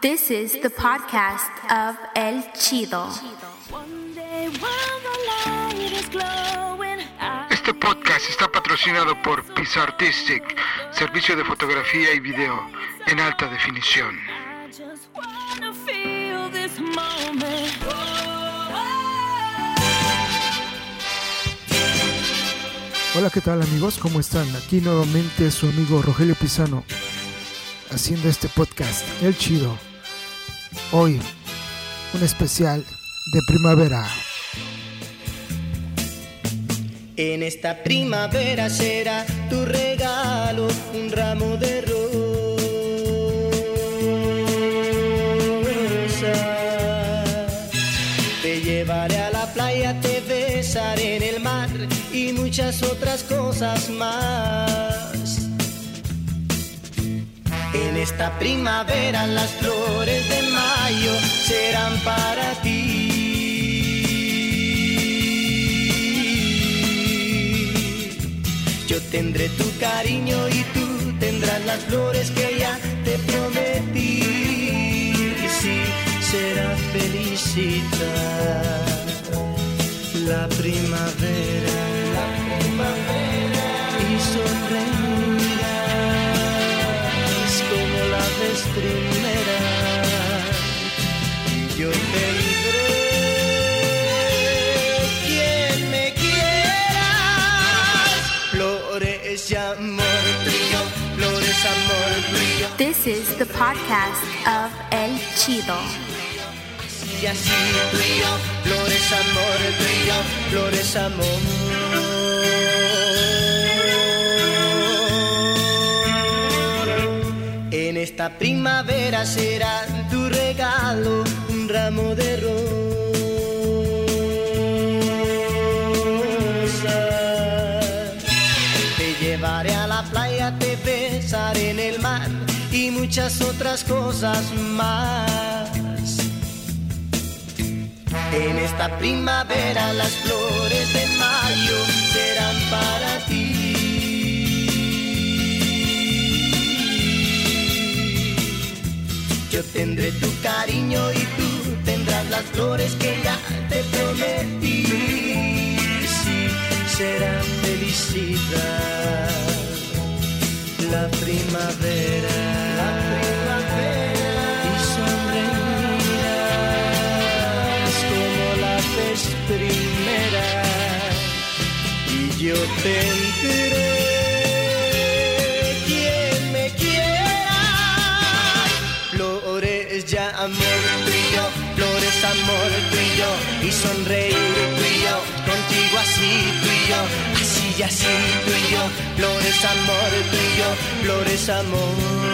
This is the podcast of El Chido. Este podcast está patrocinado por Pizza Artistic, servicio de fotografía y video en alta definición. Hola, ¿qué tal amigos? ¿Cómo están? Aquí nuevamente su amigo Rogelio Pisano haciendo este podcast, El Chido. Hoy, un especial de primavera. En esta primavera será tu regalo un ramo de rosas. Te llevaré a la playa, te besaré en el mar y muchas otras cosas más. En esta primavera las flores de serán para ti. Yo tendré tu cariño y tú tendrás las flores que ya te prometí. Sí, será felicidad la primavera, la primavera y sonreirás This is the podcast of El Chido. y así tú flores amor, flores amor. En esta primavera será tu regalo un ramo de rosas. Te llevaré a la playa, te besaré en el mar muchas otras cosas más. En esta primavera las flores de mayo serán para ti. Yo tendré tu cariño y tú tendrás las flores que ya te prometí. Sí, será felicidad la primavera. La primavera. Y yo tendré quien me quiera. Flores ya amor tuyo, flores amor tuyo. Y sonreír tú y yo, contigo así tú y yo. Así y así tú y yo, flores amor tuyo, flores amor.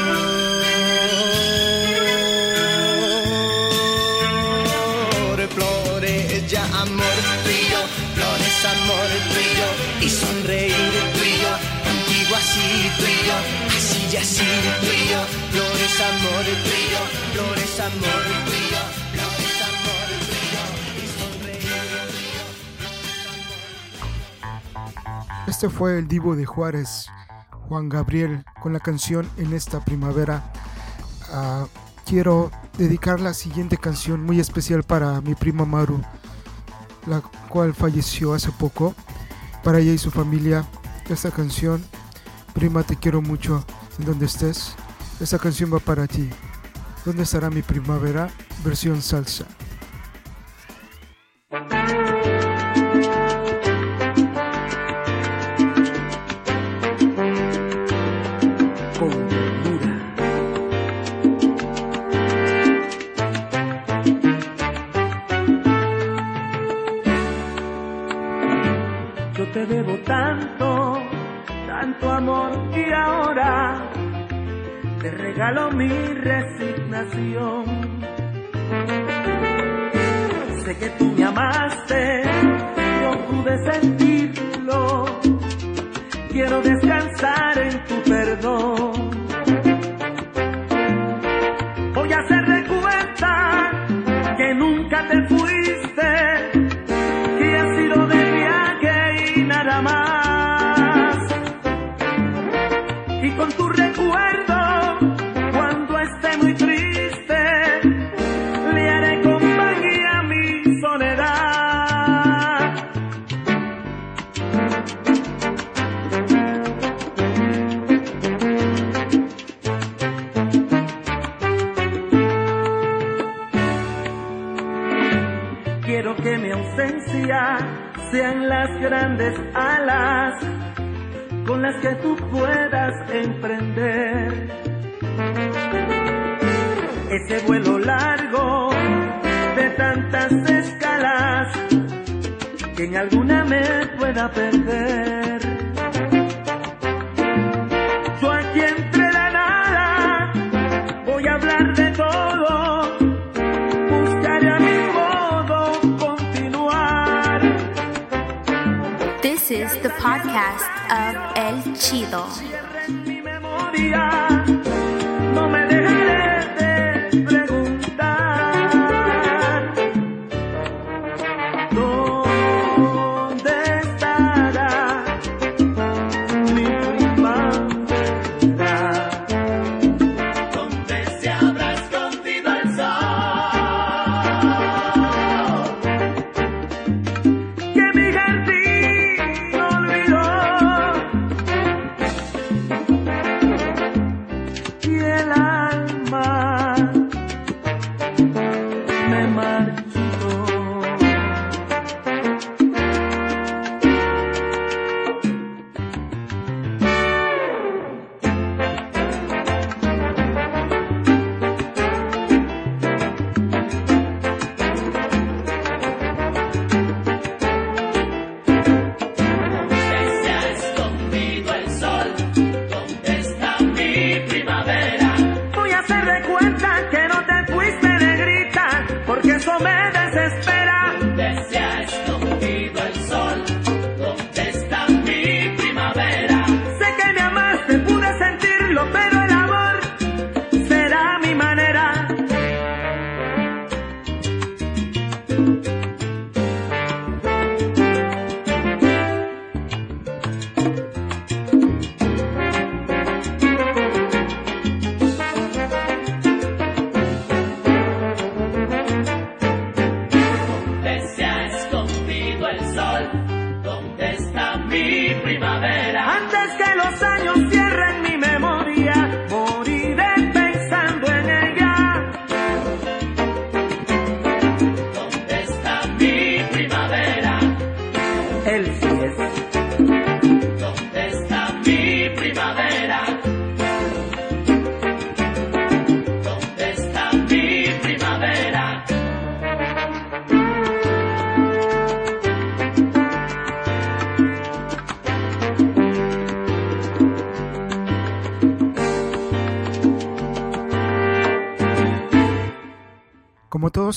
Flores ya amor tuyo, flores amor tuyo. Y sonreír así. Así y así tú y amor amor amor. Y. Este fue el Divo de Juárez, Juan Gabriel, con la canción En esta primavera. Ah, quiero dedicar la siguiente canción muy especial para mi prima Maru, la cual falleció hace poco. Para ella y su familia, esta canción, prima te quiero mucho en donde estés. Esta canción va para ti. ¿Dónde estará mi primavera? Versión salsa. Tanto, tanto amor y ahora te regalo mi resignación. Sé que tú me amaste, yo pude sentirlo. Quiero descansar en tu perdón. Voy a hacer cuenta que nunca te fuiste, me pueda perder. Yo aquí entre la nada voy a hablar de todo, buscaré a mi modo continuar. This is the podcast of El Chido.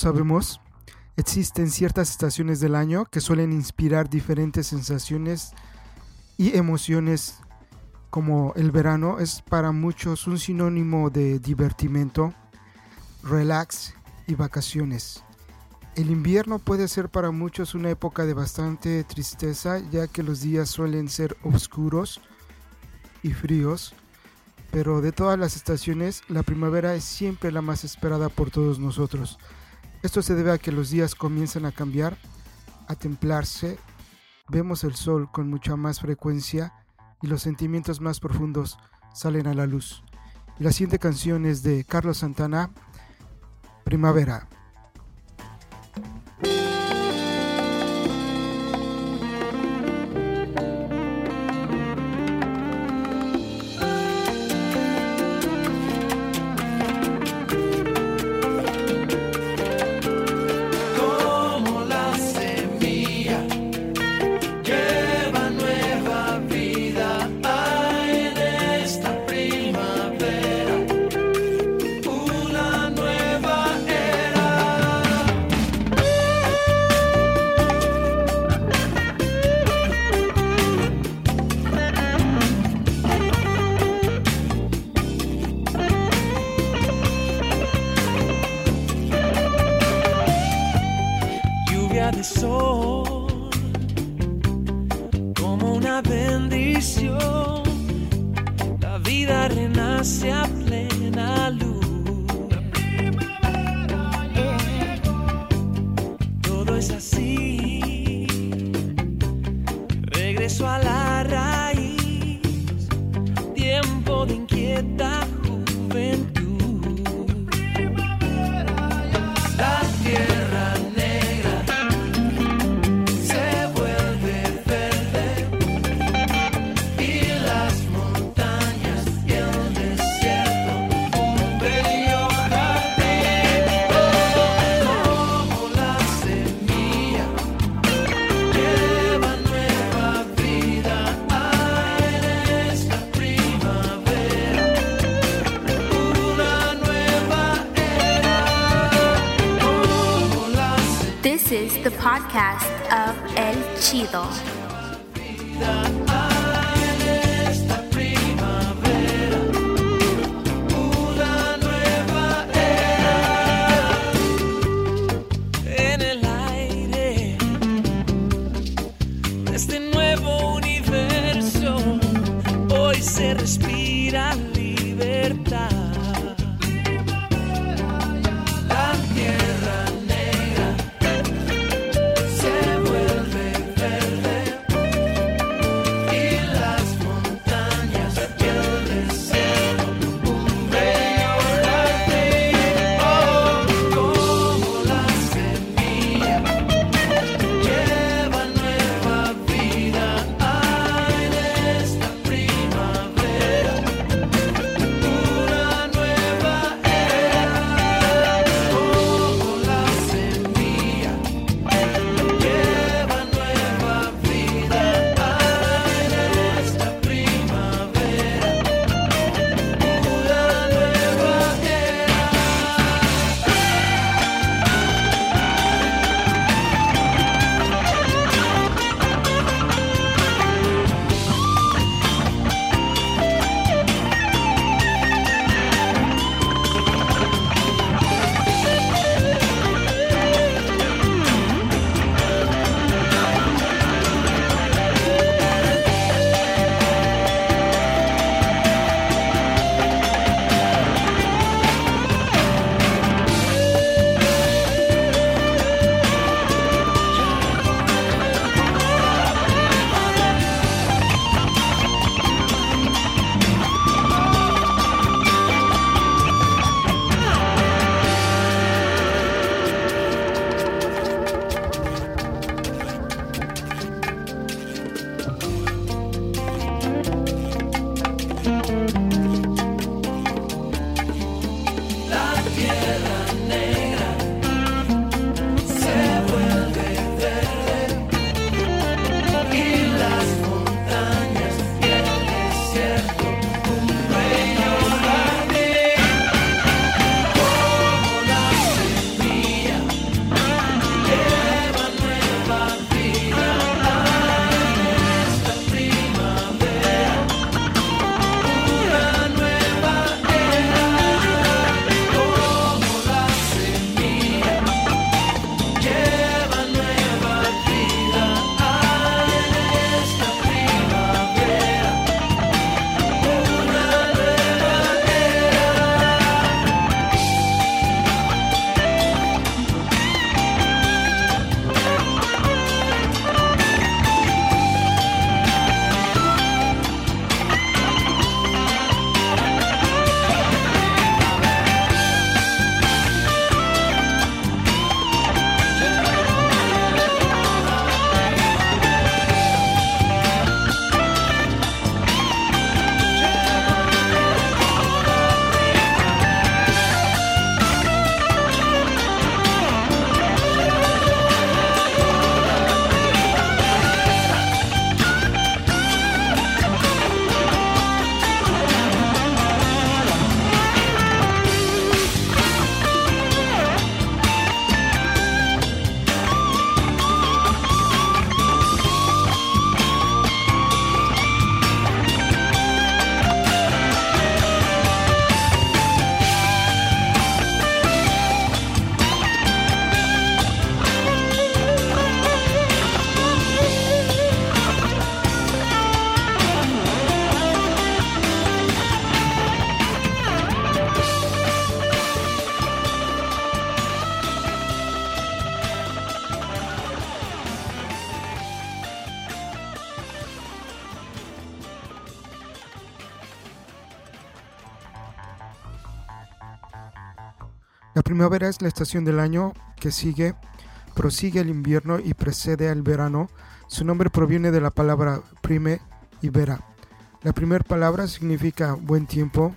Sabemos, existen ciertas estaciones del año que suelen inspirar diferentes sensaciones y emociones, como el verano es para muchos un sinónimo de divertimento, relax y vacaciones. El invierno puede ser para muchos una época de bastante tristeza, ya que los días suelen ser oscuros y fríos, pero de todas las estaciones, la primavera es siempre la más esperada por todos nosotros. Esto se debe a que los días comienzan a cambiar, a templarse, vemos el sol con mucha más frecuencia y los sentimientos más profundos salen a la luz. La siguiente canción es de Carlos Santana, Primavera. De sol, como una bendición. La vida renace a plena luz. Todo es así. Regreso a la raíz. Tiempo de inquieta is the podcast of El Chido. Primavera es la estación del año que sigue, prosigue el invierno y precede al verano. Su nombre proviene de la palabra prime y vera. La primera palabra significa buen tiempo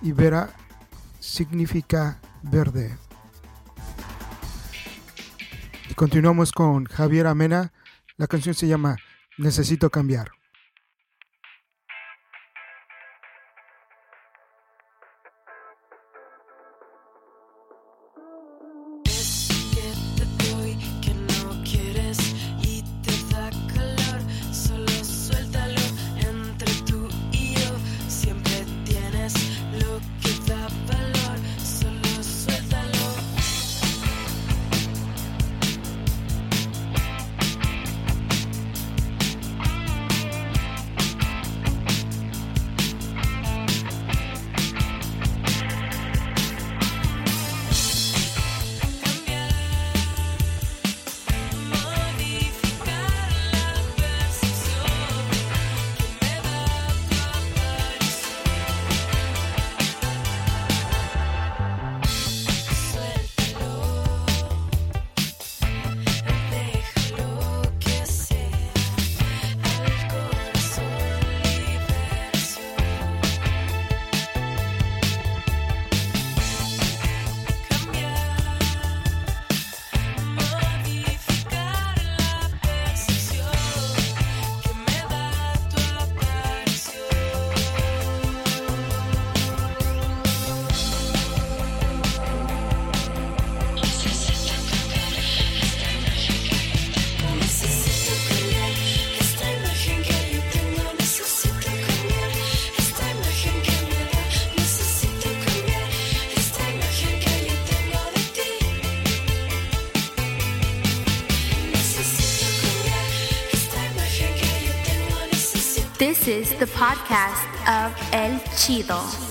y vera significa verde. Y continuamos con Javier Amena. La canción se llama Necesito cambiar. This is the podcast of El Chido.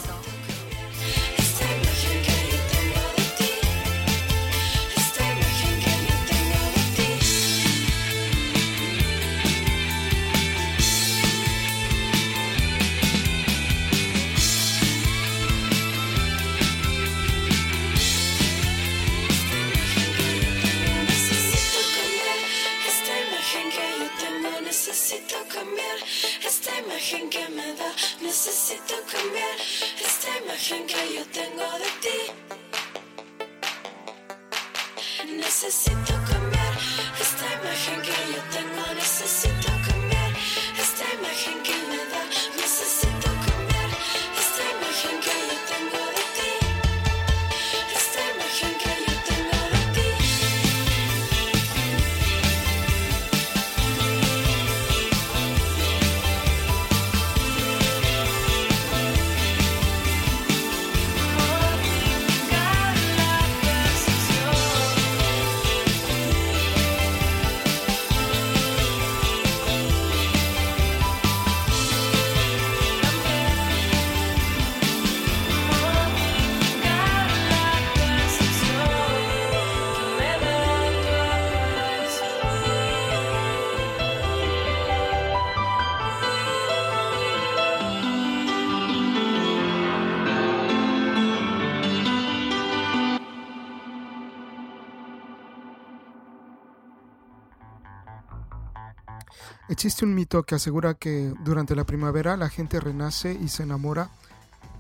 Existe un mito que asegura que durante la primavera la gente renace y se enamora.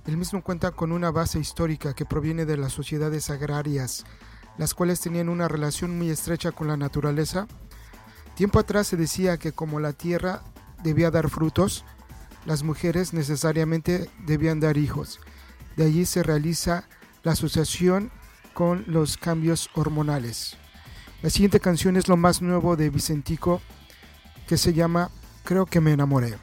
El mismo cuenta con una base histórica que proviene de las sociedades agrarias, las cuales tenían una relación muy estrecha con la naturaleza. Tiempo atrás se decía que como la tierra debía dar frutos, las mujeres necesariamente debían dar hijos. De allí se realiza la asociación con los cambios hormonales. La siguiente canción es lo más nuevo de Vicentico que se llama Creo que me enamoré.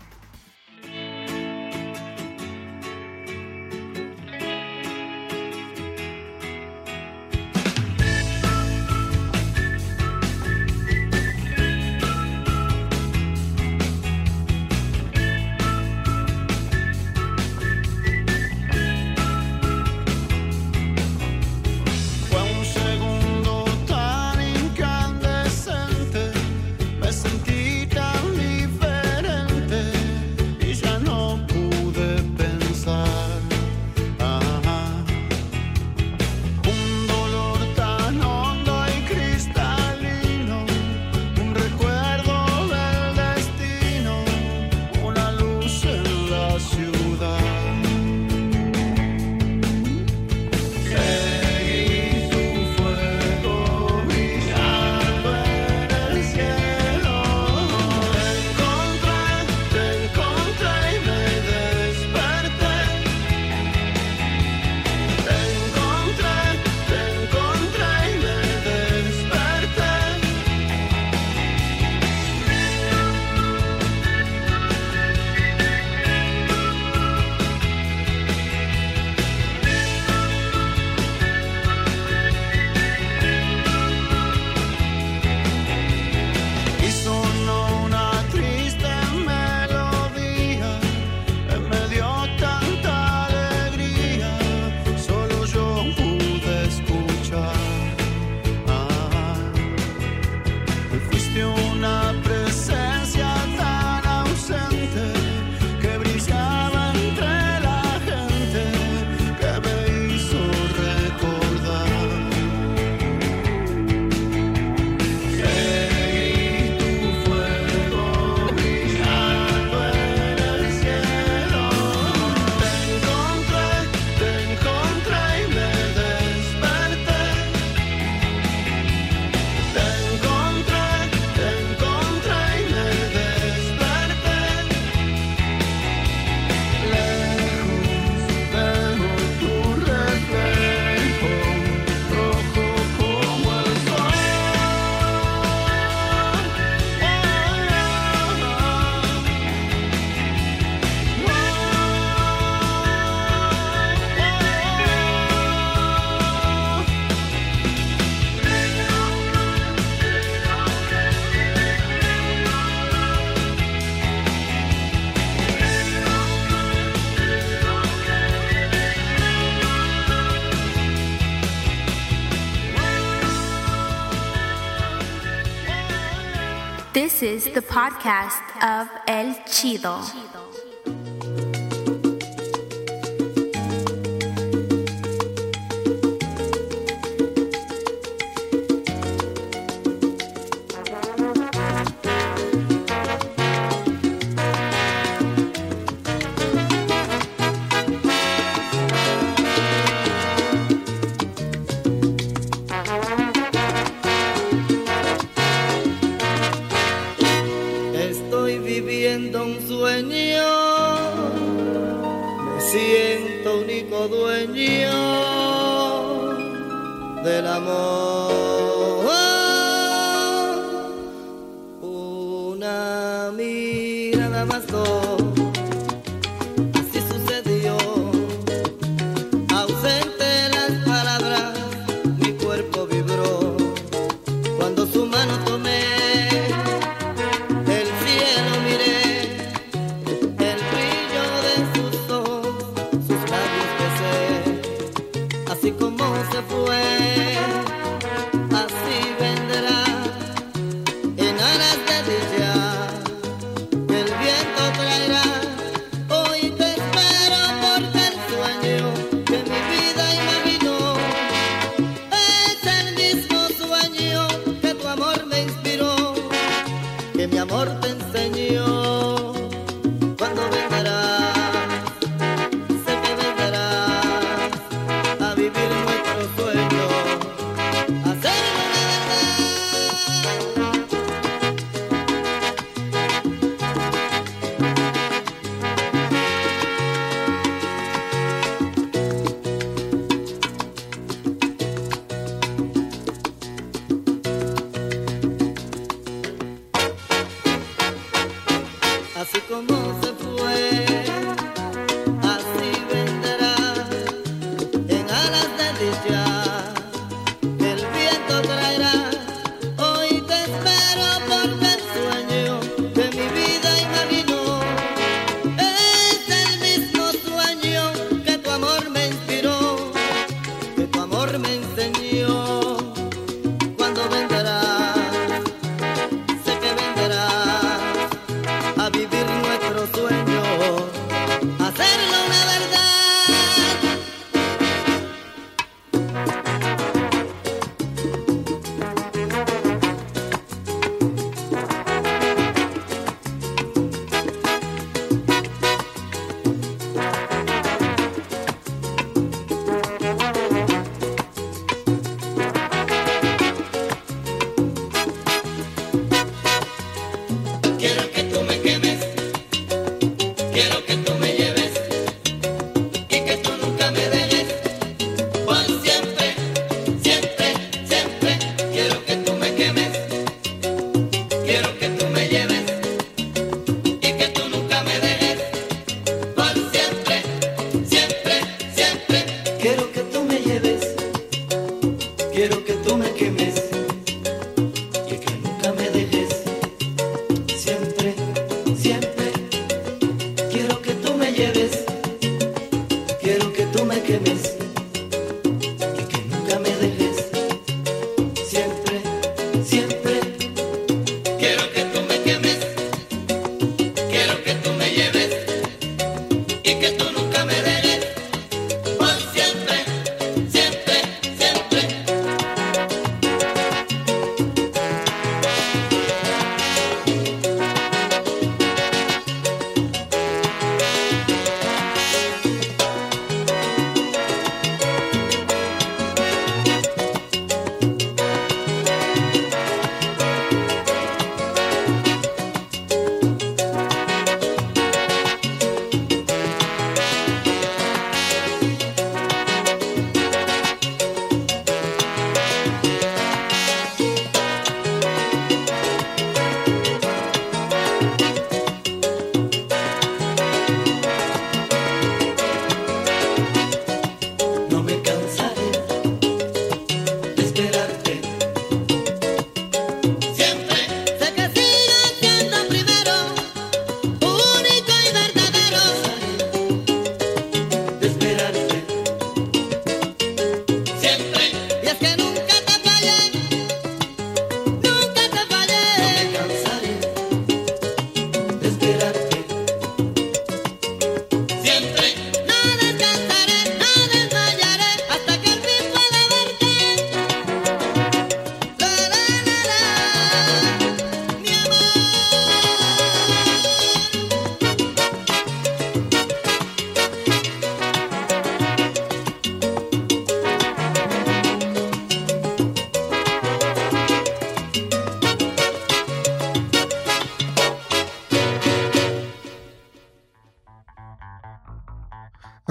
This is the podcast of El Chido.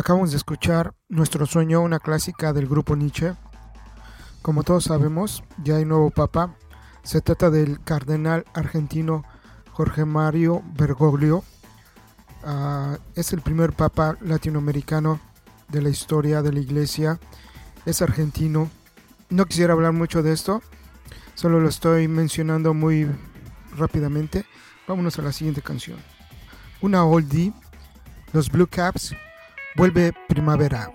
Acabamos de escuchar Nuestro Sueño, una clásica del grupo Nietzsche. Como todos sabemos, ya hay nuevo papa. Se trata del cardenal argentino Jorge Mario Bergoglio. Ah, es el primer papa latinoamericano de la historia de la iglesia. Es argentino. No quisiera hablar mucho de esto, solo lo estoy mencionando muy rápidamente. Vámonos a la siguiente canción. Una oldie, los Blue Caps, vuelve primavera.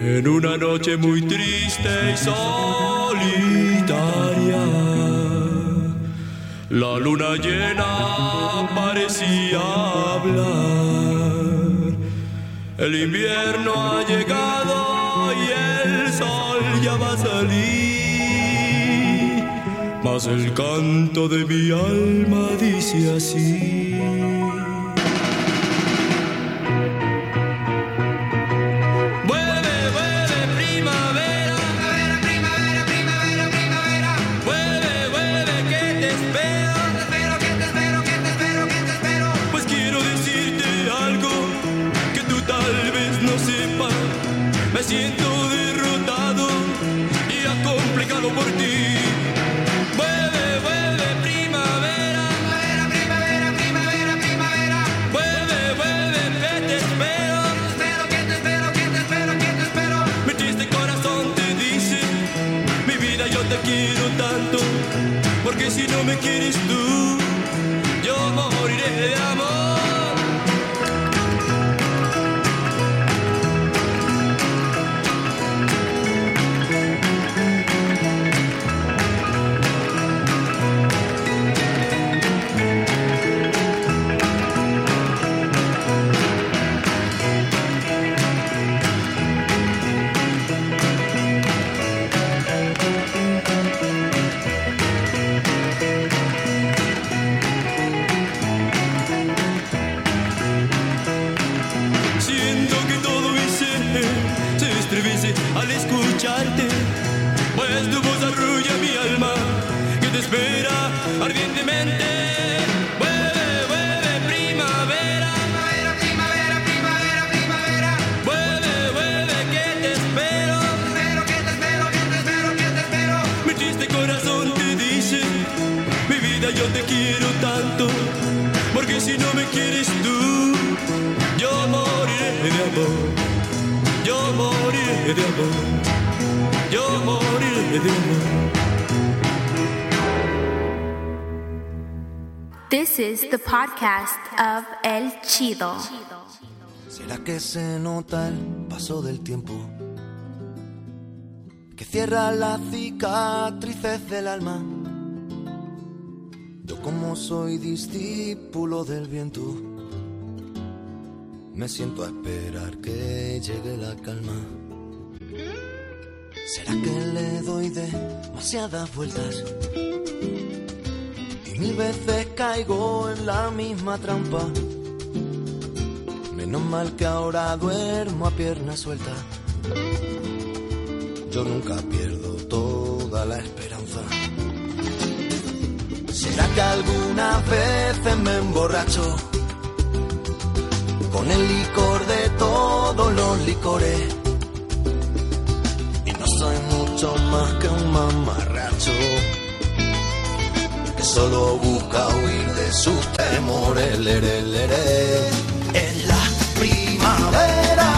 En una noche muy triste y solitaria, la luna llena parecía hablar. El invierno ha llegado y el sol ya va a salir. Mas el canto de mi alma dice así. Yo. This is the podcast of El Chido. ¿Será que se nota el paso del tiempo? Que cierra las cicatrices del alma. Yo como soy discípulo del viento, me siento a esperar que llegue la calma. ¿Será que le doy demasiadas vueltas? Y mil veces caigo en la misma trampa. Menos mal que ahora duermo a pierna suelta. Yo nunca pierdo toda la esperanza. ¿Será que algunas veces me emborracho con el licor de todos los licores? Mucho más que un mamarracho que solo busca huir de sus temores. En la primavera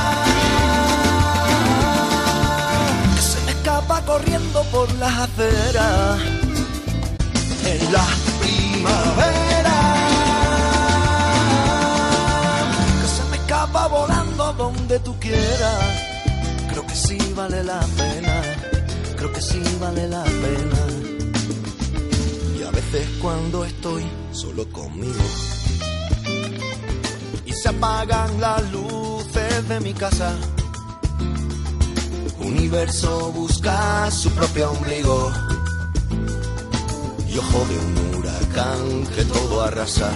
que se me escapa corriendo por las aceras. En la primavera que se me escapa volando donde tú quieras. Creo que sí vale la pena, que sí vale la pena. Y a veces cuando estoy solo conmigo y se apagan las luces de mi casa. Universo busca su propio ombligo y ojo de un huracán que todo arrasa.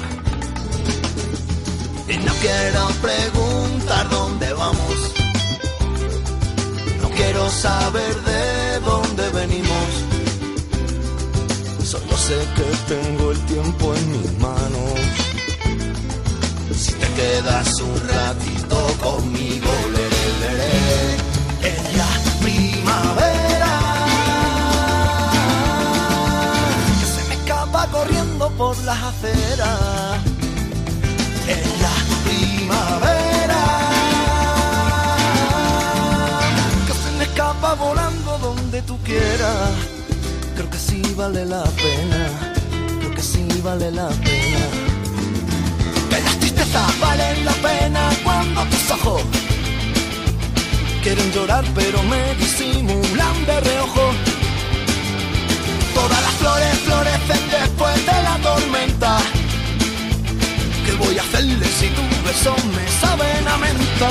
Y no quiero preguntar dónde vamos, no quiero saber de dónde venimos. Solo sé que tengo el tiempo en mis manos. Si quedas un ratito conmigo, leré, leré. En la primavera que se me escapa corriendo por las aceras. En la primavera que se me escapa volando donde tú quieras. Creo que sí vale la pena, creo que sí vale la pena. Que las tristezas valen la pena cuando tus ojos quieren llorar pero me disimulan de reojo. Todas las flores florecen después de la tormenta. ¿Qué voy a hacerle si tus besos me saben a menta?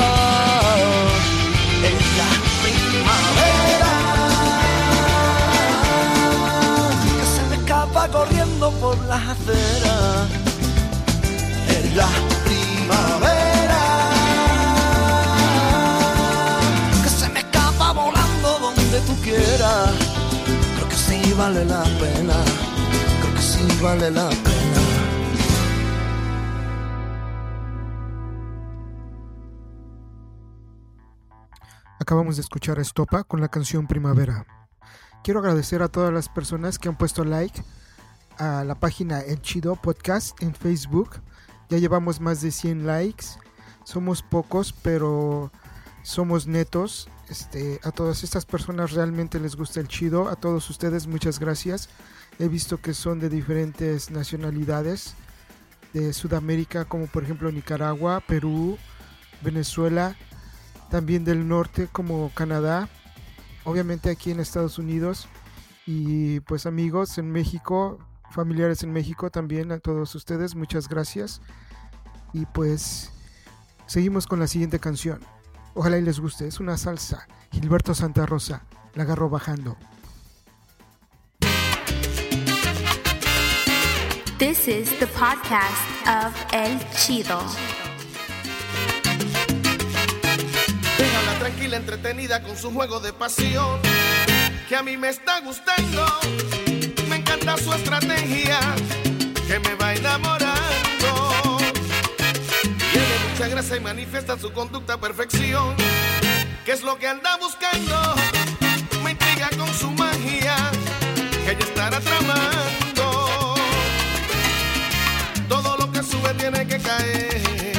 En la primavera corriendo por las aceras. En la primavera que se me escapa volando donde tú quieras. Creo que sí vale la pena, creo que sí vale la pena. Acabamos de escuchar a Estopa con la canción Primavera. Quiero agradecer a todas las personas que han puesto like a la página El Chido Podcast en Facebook. Ya llevamos más de 100 likes. Somos pocos, pero somos netos. Este, a todas estas personas realmente les gusta el chido. A todos ustedes muchas gracias. He visto que son de diferentes nacionalidades de Sudamérica, como por ejemplo Nicaragua, Perú, Venezuela, también del norte como Canadá, obviamente aquí en Estados Unidos y pues amigos en México, familiares en México también a todos ustedes, muchas gracias. Y pues seguimos con la siguiente canción. Ojalá y les guste, es una salsa. Gilberto Santa Rosa, la agarró bajando. This is the podcast of El Chido. Déjala tranquila, entretenida con su juego de pasión, que a mí me está gustando. Su estrategia, que me va enamorando. Tiene mucha grasa y manifiesta su conducta a perfección, que es lo que anda buscando. Me intriga con su magia, que ella estará tramando. Todo lo que sube tiene que caer.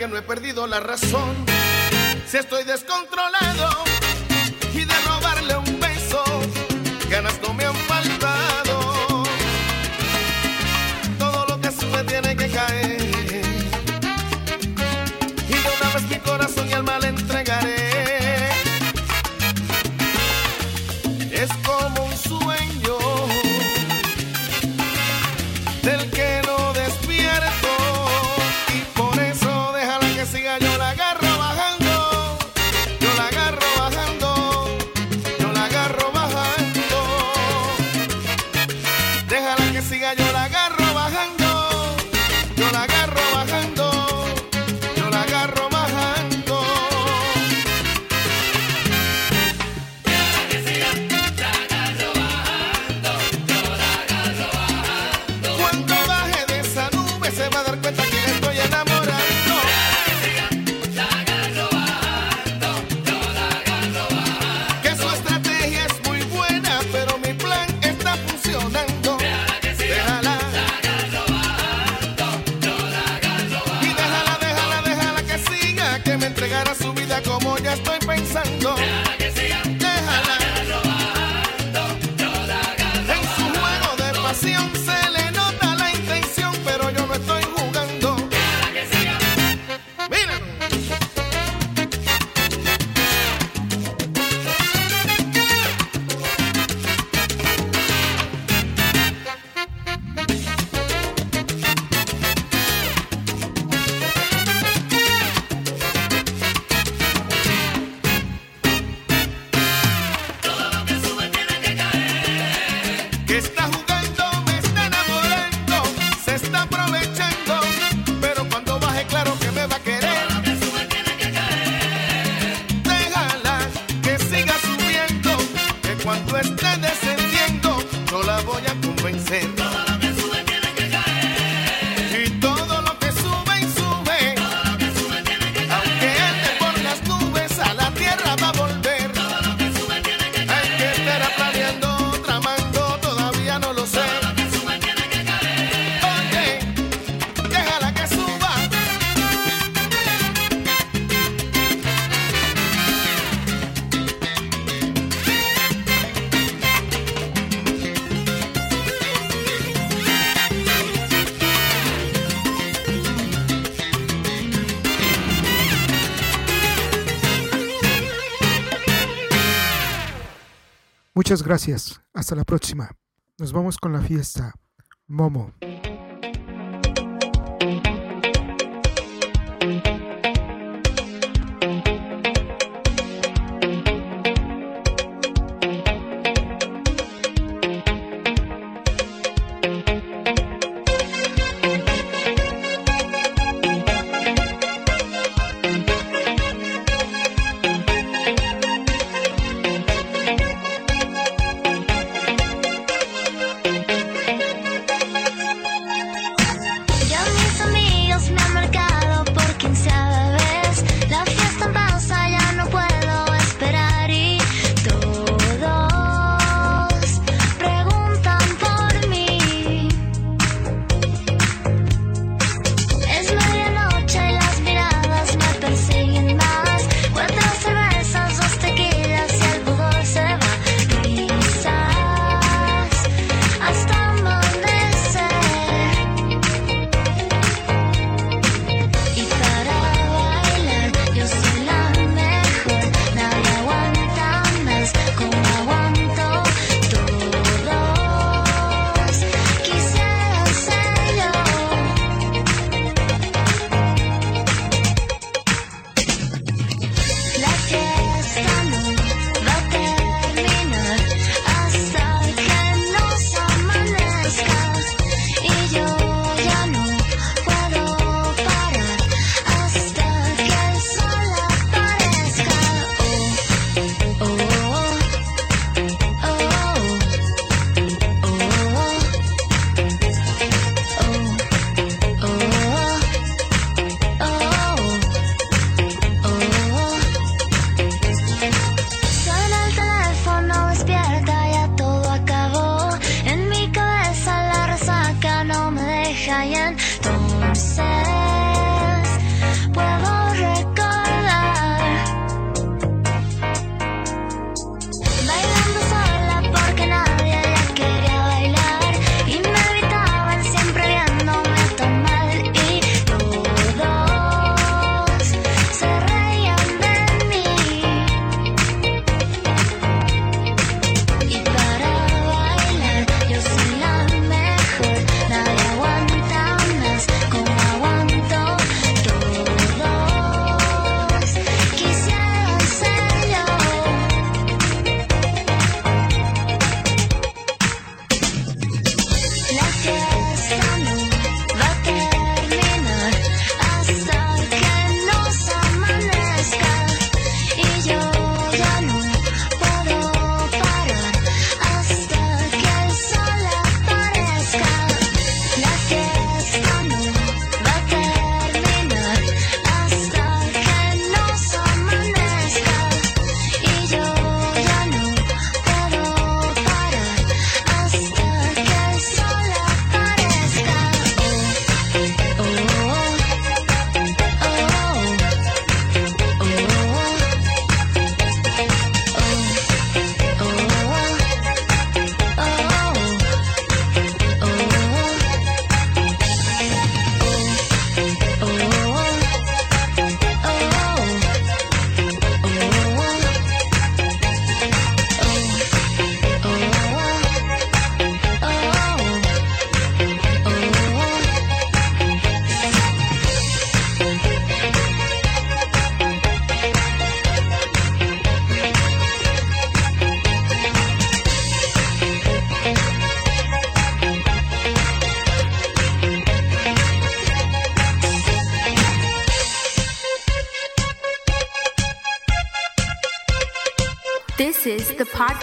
Que no he perdido la razón. Si estoy descontrolado y de robarle un beso, ganas no me han faltado. Todo lo que sube tiene que caer. Y de una vez mi corazón y alma le entregaré. Muchas gracias. Hasta la próxima. Nos vamos con la fiesta. Momo.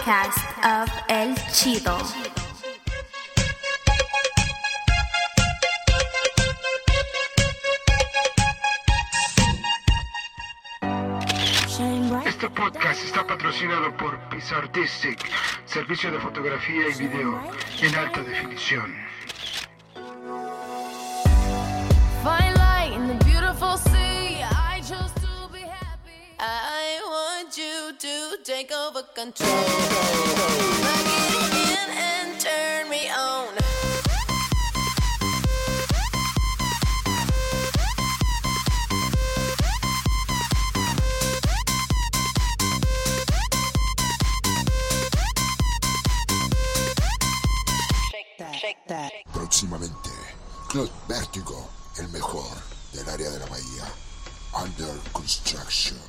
podcast of El Chido. Este podcast está patrocinado por Pizza Artistic, servicio de fotografía y video en alta definición do take over control. Plug it in and turn me on. Shake that, shake that. Próximamente, Club Vértigo, el mejor del área de la bahía. Under construction.